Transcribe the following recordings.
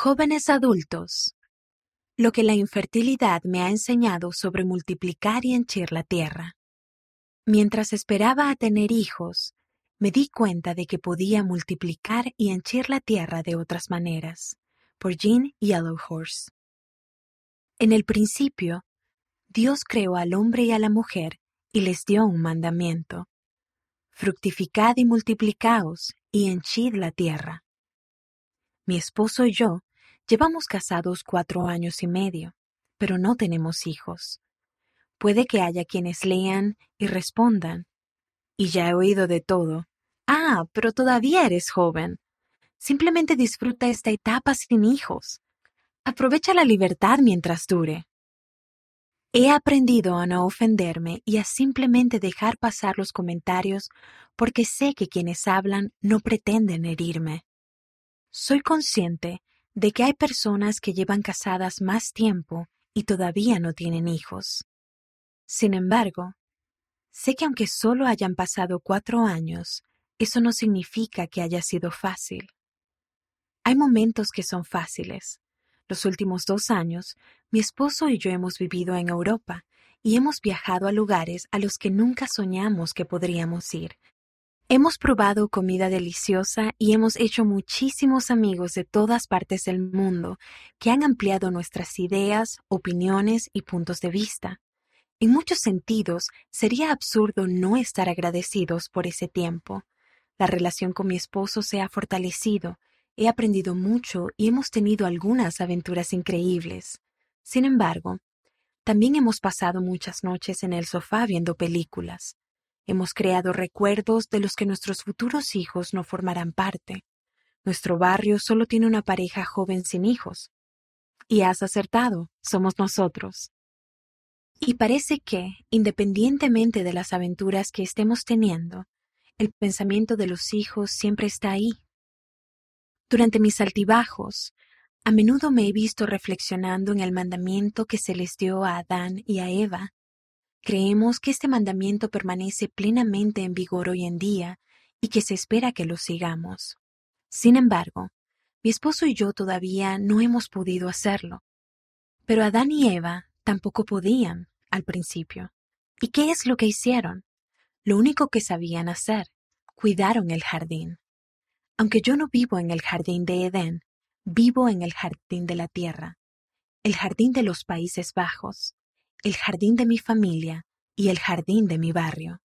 Jóvenes adultos. Lo que la infertilidad me ha enseñado sobre multiplicar y henchir la tierra. Mientras esperaba a tener hijos, me di cuenta de que podía multiplicar y henchir la tierra de otras maneras. Por Jean Yellowhorse. En el principio, Dios creó al hombre y a la mujer y les dio un mandamiento. Fructificad y multiplicaos y henchid la tierra. Mi esposo y yo llevamos casados cuatro años y medio, pero no tenemos hijos. Puede que haya quienes lean y respondan, y ya he oído de todo. Ah, pero todavía eres joven. Simplemente disfruta esta etapa sin hijos. Aprovecha la libertad mientras dure. He aprendido a no ofenderme y a simplemente dejar pasar los comentarios porque sé que quienes hablan no pretenden herirme. Soy consciente de que hay personas que llevan casadas más tiempo y todavía no tienen hijos. Sin embargo, sé que aunque solo hayan pasado cuatro años, eso no significa que haya sido fácil. Hay momentos que son fáciles, los últimos dos años, mi esposo y yo hemos vivido en Europa y hemos viajado a lugares a los que nunca soñamos que podríamos ir. Hemos probado comida deliciosa y hemos hecho muchísimos amigos de todas partes del mundo que han ampliado nuestras ideas, opiniones y puntos de vista. En muchos sentidos, sería absurdo no estar agradecidos por ese tiempo. La relación con mi esposo se ha fortalecido He aprendido mucho y hemos tenido algunas aventuras increíbles. Sin embargo, también hemos pasado muchas noches en el sofá viendo películas. Hemos creado recuerdos de los que nuestros futuros hijos no formarán parte. Nuestro barrio solo tiene una pareja joven sin hijos. Y has acertado, somos nosotros. Y parece que, independientemente de las aventuras que estemos teniendo, el pensamiento de los hijos siempre está ahí, durante mis altibajos, a menudo me he visto reflexionando en el mandamiento que se les dio a Adán y a Eva. Creemos que este mandamiento permanece plenamente en vigor hoy en día y que se espera que lo sigamos. Sin embargo, mi esposo y yo todavía no hemos podido hacerlo. Pero Adán y Eva tampoco podían al principio. ¿Y qué es lo que hicieron? Lo único que sabían hacer, cuidaron el jardín. Aunque yo no vivo en el jardín de Edén, vivo en el jardín de la tierra, el jardín de los Países Bajos, el jardín de mi familia y el jardín de mi barrio.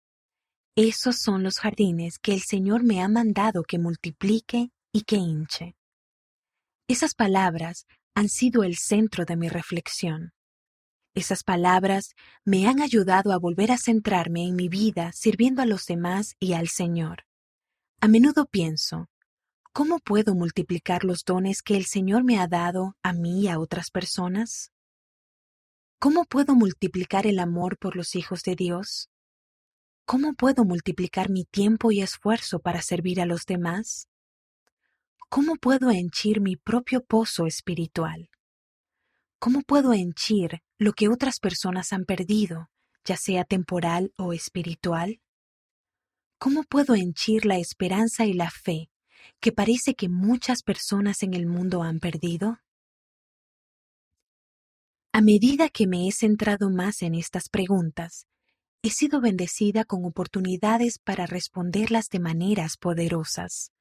Esos son los jardines que el Señor me ha mandado que multiplique y que hinche. Esas palabras han sido el centro de mi reflexión. Esas palabras me han ayudado a volver a centrarme en mi vida sirviendo a los demás y al Señor. A menudo pienso, ¿Cómo puedo multiplicar los dones que el Señor me ha dado a mí y a otras personas? ¿Cómo puedo multiplicar el amor por los hijos de Dios? ¿Cómo puedo multiplicar mi tiempo y esfuerzo para servir a los demás? ¿Cómo puedo henchir mi propio pozo espiritual? ¿Cómo puedo henchir lo que otras personas han perdido, ya sea temporal o espiritual? ¿Cómo puedo henchir la esperanza y la fe que parece que muchas personas en el mundo han perdido? A medida que me he centrado más en estas preguntas, he sido bendecida con oportunidades para responderlas de maneras poderosas.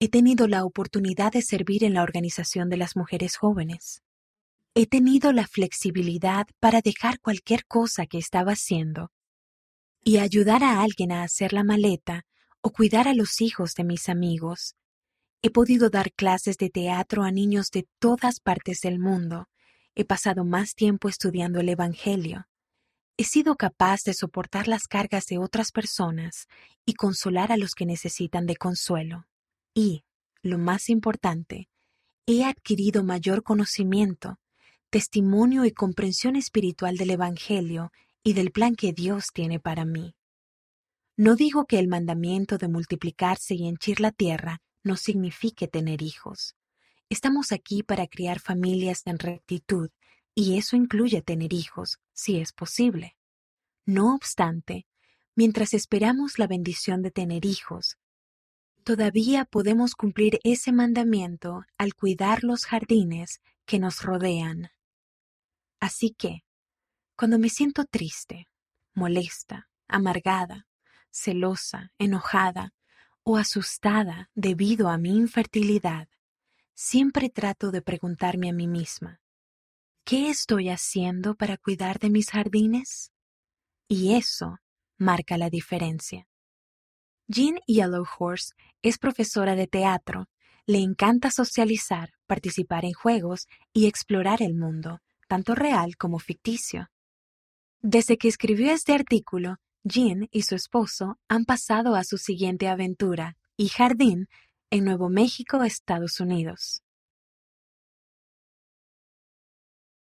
He tenido la oportunidad de servir en la Organización de las Mujeres Jóvenes. He tenido la flexibilidad para dejar cualquier cosa que estaba haciendo y ayudar a alguien a hacer la maleta o cuidar a los hijos de mis amigos. He podido dar clases de teatro a niños de todas partes del mundo. He pasado más tiempo estudiando el Evangelio. He sido capaz de soportar las cargas de otras personas y consolar a los que necesitan de consuelo. Y, lo más importante, he adquirido mayor conocimiento, testimonio y comprensión espiritual del Evangelio y del plan que Dios tiene para mí. No digo que el mandamiento de multiplicarse y henchir la tierra no signifique tener hijos. Estamos aquí para criar familias en rectitud, y eso incluye tener hijos, si es posible. No obstante, mientras esperamos la bendición de tener hijos, todavía podemos cumplir ese mandamiento al cuidar los jardines que nos rodean. Así que, cuando me siento triste, molesta, amargada, celosa, enojada o asustada debido a mi infertilidad, siempre trato de preguntarme a mí misma, ¿qué estoy haciendo para cuidar de mis jardines? Y eso marca la diferencia. Jean Yellowhorse es profesora de teatro, le encanta socializar, participar en juegos y explorar el mundo, tanto real como ficticio. Desde que escribió este artículo, Jean y su esposo han pasado a su siguiente aventura y jardín en Nuevo México, Estados Unidos.